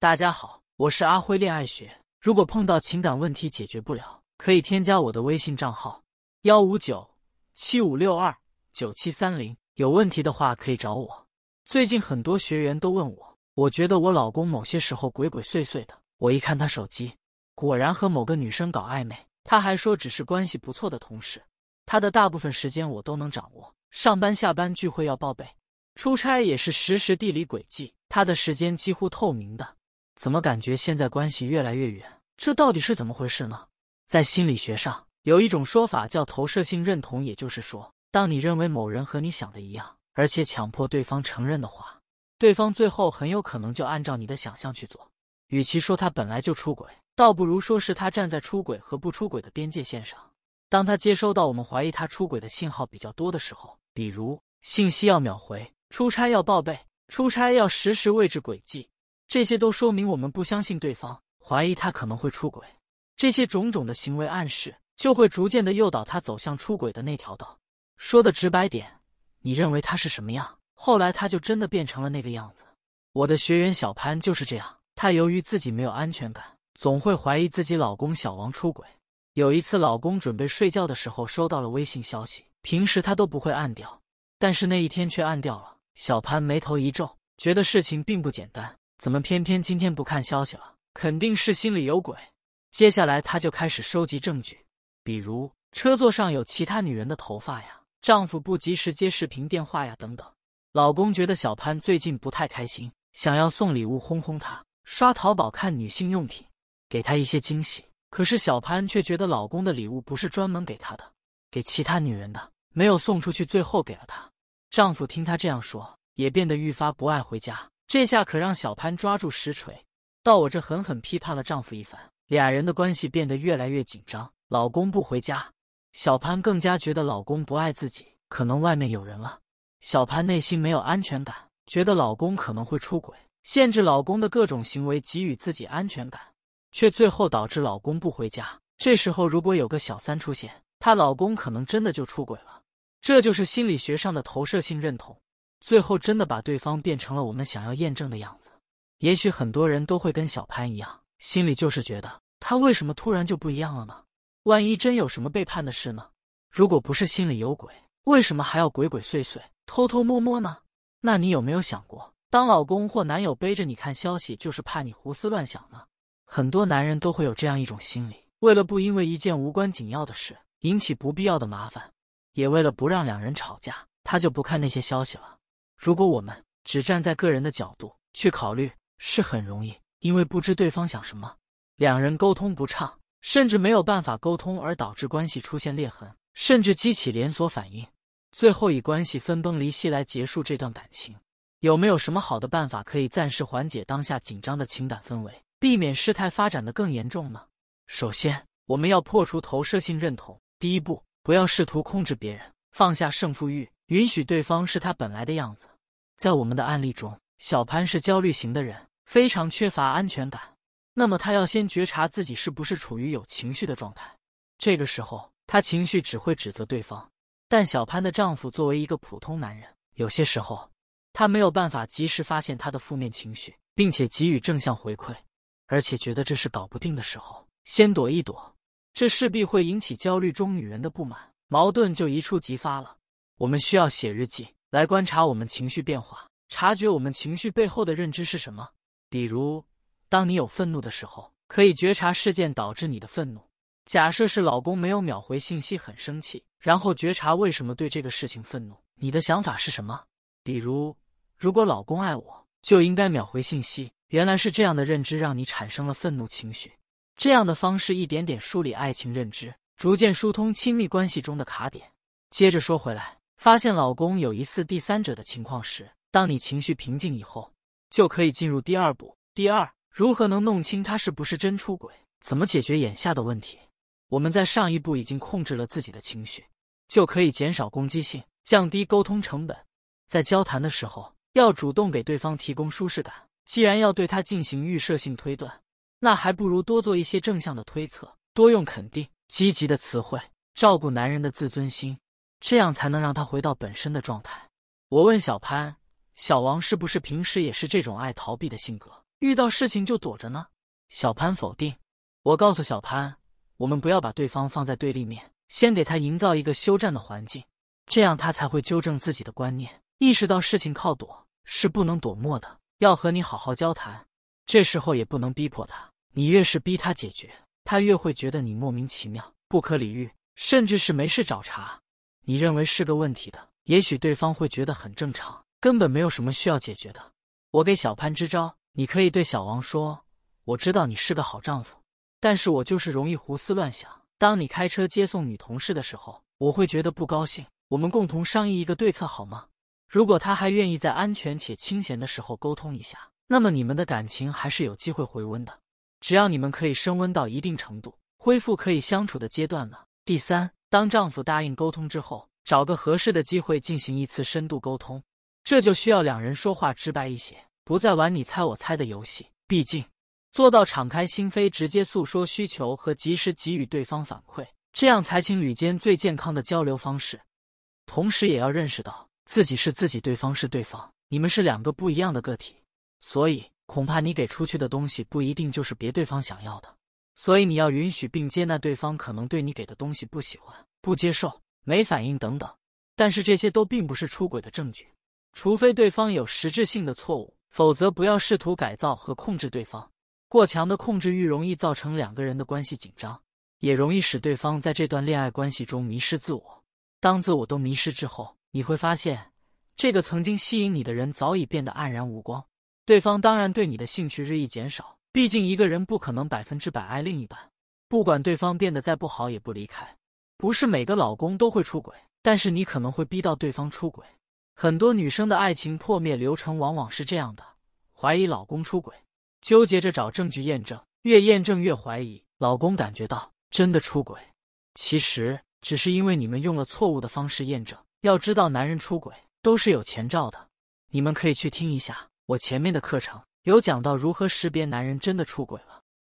大家好，我是阿辉恋爱学。如果碰到情感问题解决不了，可以添加我的微信账号幺五九七五六二九七三零，有问题的话可以找我。最近很多学员都问我，我觉得我老公某些时候鬼鬼祟祟的。我一看他手机，果然和某个女生搞暧昧。他还说只是关系不错的同事。他的大部分时间我都能掌握，上班下班聚会要报备，出差也是实时地理轨迹。他的时间几乎透明的。怎么感觉现在关系越来越远？这到底是怎么回事呢？在心理学上有一种说法叫投射性认同，也就是说，当你认为某人和你想的一样，而且强迫对方承认的话，对方最后很有可能就按照你的想象去做。与其说他本来就出轨，倒不如说是他站在出轨和不出轨的边界线上。当他接收到我们怀疑他出轨的信号比较多的时候，比如信息要秒回、出差要报备、出差要实时位置轨迹。这些都说明我们不相信对方，怀疑他可能会出轨。这些种种的行为暗示，就会逐渐的诱导他走向出轨的那条道。说的直白点，你认为他是什么样，后来他就真的变成了那个样子。我的学员小潘就是这样，她由于自己没有安全感，总会怀疑自己老公小王出轨。有一次，老公准备睡觉的时候收到了微信消息，平时他都不会按掉，但是那一天却按掉了。小潘眉头一皱，觉得事情并不简单。怎么偏偏今天不看消息了？肯定是心里有鬼。接下来他就开始收集证据，比如车座上有其他女人的头发呀，丈夫不及时接视频电话呀等等。老公觉得小潘最近不太开心，想要送礼物哄哄她，刷淘宝看女性用品，给她一些惊喜。可是小潘却觉得老公的礼物不是专门给她的，给其他女人的，没有送出去，最后给了她。丈夫听她这样说，也变得愈发不爱回家。这下可让小潘抓住实锤，到我这狠狠批判了丈夫一番，俩人的关系变得越来越紧张。老公不回家，小潘更加觉得老公不爱自己，可能外面有人了。小潘内心没有安全感，觉得老公可能会出轨，限制老公的各种行为，给予自己安全感，却最后导致老公不回家。这时候如果有个小三出现，她老公可能真的就出轨了。这就是心理学上的投射性认同。最后真的把对方变成了我们想要验证的样子。也许很多人都会跟小潘一样，心里就是觉得他为什么突然就不一样了呢？万一真有什么背叛的事呢？如果不是心里有鬼，为什么还要鬼鬼祟祟、偷偷摸摸呢？那你有没有想过，当老公或男友背着你看消息，就是怕你胡思乱想呢？很多男人都会有这样一种心理：为了不因为一件无关紧要的事引起不必要的麻烦，也为了不让两人吵架，他就不看那些消息了。如果我们只站在个人的角度去考虑，是很容易，因为不知对方想什么，两人沟通不畅，甚至没有办法沟通，而导致关系出现裂痕，甚至激起连锁反应，最后以关系分崩离析来结束这段感情。有没有什么好的办法可以暂时缓解当下紧张的情感氛围，避免事态发展的更严重呢？首先，我们要破除投射性认同。第一步，不要试图控制别人，放下胜负欲。允许对方是他本来的样子。在我们的案例中，小潘是焦虑型的人，非常缺乏安全感。那么他要先觉察自己是不是处于有情绪的状态。这个时候，他情绪只会指责对方。但小潘的丈夫作为一个普通男人，有些时候他没有办法及时发现他的负面情绪，并且给予正向回馈，而且觉得这是搞不定的时候，先躲一躲，这势必会引起焦虑中女人的不满，矛盾就一触即发了。我们需要写日记来观察我们情绪变化，察觉我们情绪背后的认知是什么。比如，当你有愤怒的时候，可以觉察事件导致你的愤怒。假设是老公没有秒回信息，很生气，然后觉察为什么对这个事情愤怒，你的想法是什么？比如，如果老公爱我，就应该秒回信息。原来是这样的认知让你产生了愤怒情绪。这样的方式一点点梳理爱情认知，逐渐疏通亲密关系中的卡点。接着说回来。发现老公有疑似第三者的情况时，当你情绪平静以后，就可以进入第二步。第二，如何能弄清他是不是真出轨？怎么解决眼下的问题？我们在上一步已经控制了自己的情绪，就可以减少攻击性，降低沟通成本。在交谈的时候，要主动给对方提供舒适感。既然要对他进行预设性推断，那还不如多做一些正向的推测，多用肯定、积极的词汇，照顾男人的自尊心。这样才能让他回到本身的状态。我问小潘：“小王是不是平时也是这种爱逃避的性格？”遇到事情就躲着呢？小潘否定。我告诉小潘，我们不要把对方放在对立面，先给他营造一个休战的环境，这样他才会纠正自己的观念，意识到事情靠躲是不能躲没的，要和你好好交谈。这时候也不能逼迫他，你越是逼他解决，他越会觉得你莫名其妙、不可理喻，甚至是没事找茬。你认为是个问题的，也许对方会觉得很正常，根本没有什么需要解决的。我给小潘支招，你可以对小王说：“我知道你是个好丈夫。”但是我就是容易胡思乱想。当你开车接送女同事的时候，我会觉得不高兴。我们共同商议一个对策好吗？如果他还愿意在安全且清闲的时候沟通一下，那么你们的感情还是有机会回温的。只要你们可以升温到一定程度，恢复可以相处的阶段了。第三，当丈夫答应沟通之后，找个合适的机会进行一次深度沟通，这就需要两人说话直白一些，不再玩你猜我猜的游戏。毕竟。做到敞开心扉，直接诉说需求和及时给予对方反馈，这样才情侣间最健康的交流方式。同时，也要认识到自己是自己，对方是对方，你们是两个不一样的个体。所以，恐怕你给出去的东西不一定就是别对方想要的。所以，你要允许并接纳对方可能对你给的东西不喜欢、不接受、没反应等等。但是，这些都并不是出轨的证据，除非对方有实质性的错误，否则不要试图改造和控制对方。过强的控制欲容易造成两个人的关系紧张，也容易使对方在这段恋爱关系中迷失自我。当自我都迷失之后，你会发现，这个曾经吸引你的人早已变得黯然无光。对方当然对你的兴趣日益减少，毕竟一个人不可能百分之百爱另一半。不管对方变得再不好，也不离开。不是每个老公都会出轨，但是你可能会逼到对方出轨。很多女生的爱情破灭流程往往是这样的：怀疑老公出轨。纠结着找证据验证，越验证越怀疑。老公感觉到真的出轨，其实只是因为你们用了错误的方式验证。要知道，男人出轨都是有前兆的。你们可以去听一下我前面的课程，有讲到如何识别男人真的出轨了。